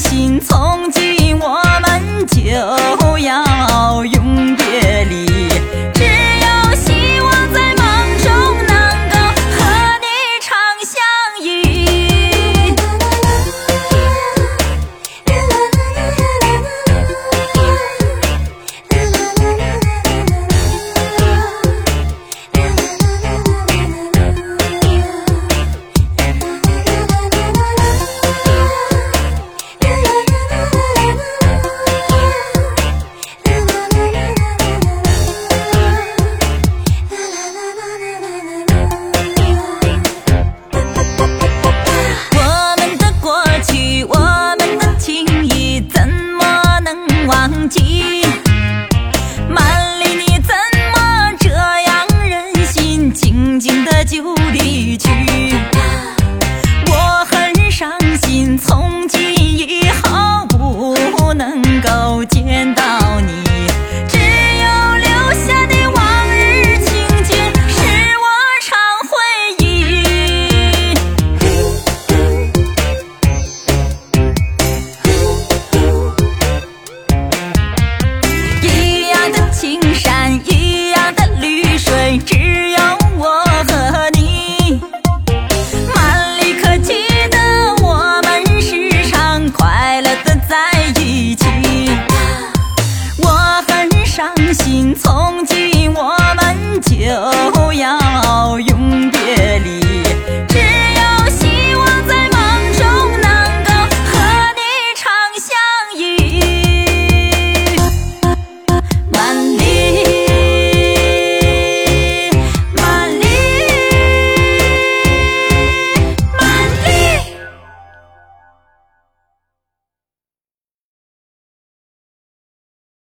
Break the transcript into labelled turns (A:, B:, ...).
A: 心从今只有我和你，曼丽可记得我们时常快乐的在一起。我很伤心，从今我们就要永别离。